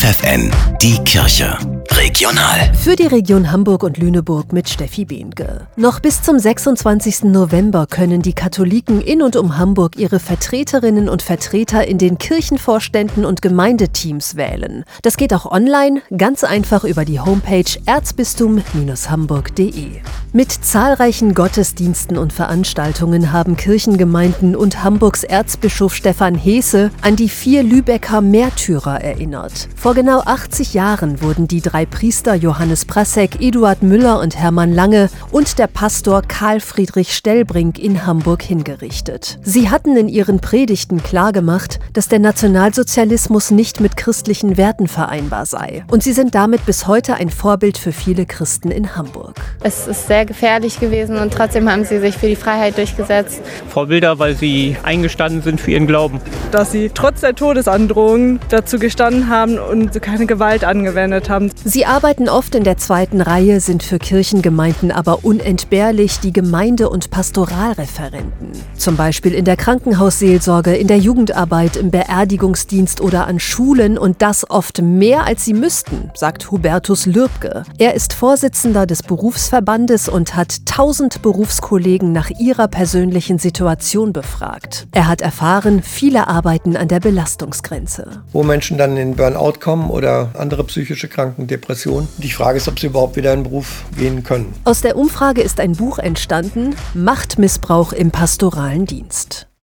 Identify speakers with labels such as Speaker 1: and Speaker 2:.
Speaker 1: FFN, die Kirche. Regional.
Speaker 2: Für die Region Hamburg und Lüneburg mit Steffi Behnke. Noch bis zum 26. November können die Katholiken in und um Hamburg ihre Vertreterinnen und Vertreter in den Kirchenvorständen und Gemeindeteams wählen. Das geht auch online, ganz einfach über die Homepage erzbistum-hamburg.de. Mit zahlreichen Gottesdiensten und Veranstaltungen haben Kirchengemeinden und Hamburgs Erzbischof Stefan Heese an die vier Lübecker Märtyrer erinnert. Vor genau 80 Jahren wurden die drei Priester Johannes Prasek, Eduard Müller und Hermann Lange und der Pastor Karl Friedrich Stellbrink in Hamburg hingerichtet. Sie hatten in ihren Predigten klargemacht, dass der Nationalsozialismus nicht mit christlichen Werten vereinbar sei. Und sie sind damit bis heute ein Vorbild für viele Christen in Hamburg.
Speaker 3: Es ist sehr gefährlich gewesen und trotzdem haben sie sich für die Freiheit durchgesetzt.
Speaker 4: Vorbilder, weil sie eingestanden sind für ihren Glauben.
Speaker 5: Dass sie trotz der Todesandrohung dazu gestanden haben und keine Gewalt angewendet haben.
Speaker 2: Sie arbeiten oft in der zweiten Reihe, sind für Kirchengemeinden aber unentbehrlich die Gemeinde- und Pastoralreferenten. Zum Beispiel in der Krankenhausseelsorge, in der Jugendarbeit, im Beerdigungsdienst oder an Schulen und das oft mehr als sie müssten, sagt Hubertus Lürbke. Er ist Vorsitzender des Berufsverbandes und hat 1000 Berufskollegen nach ihrer persönlichen Situation befragt. Er hat erfahren, viele arbeiten an der Belastungsgrenze.
Speaker 6: Wo Menschen dann in Burnout kommen oder andere psychische Kranken, Depression. Die Frage ist, ob sie überhaupt wieder in den Beruf gehen können.
Speaker 2: Aus der Umfrage ist ein Buch entstanden, Machtmissbrauch im pastoralen Dienst.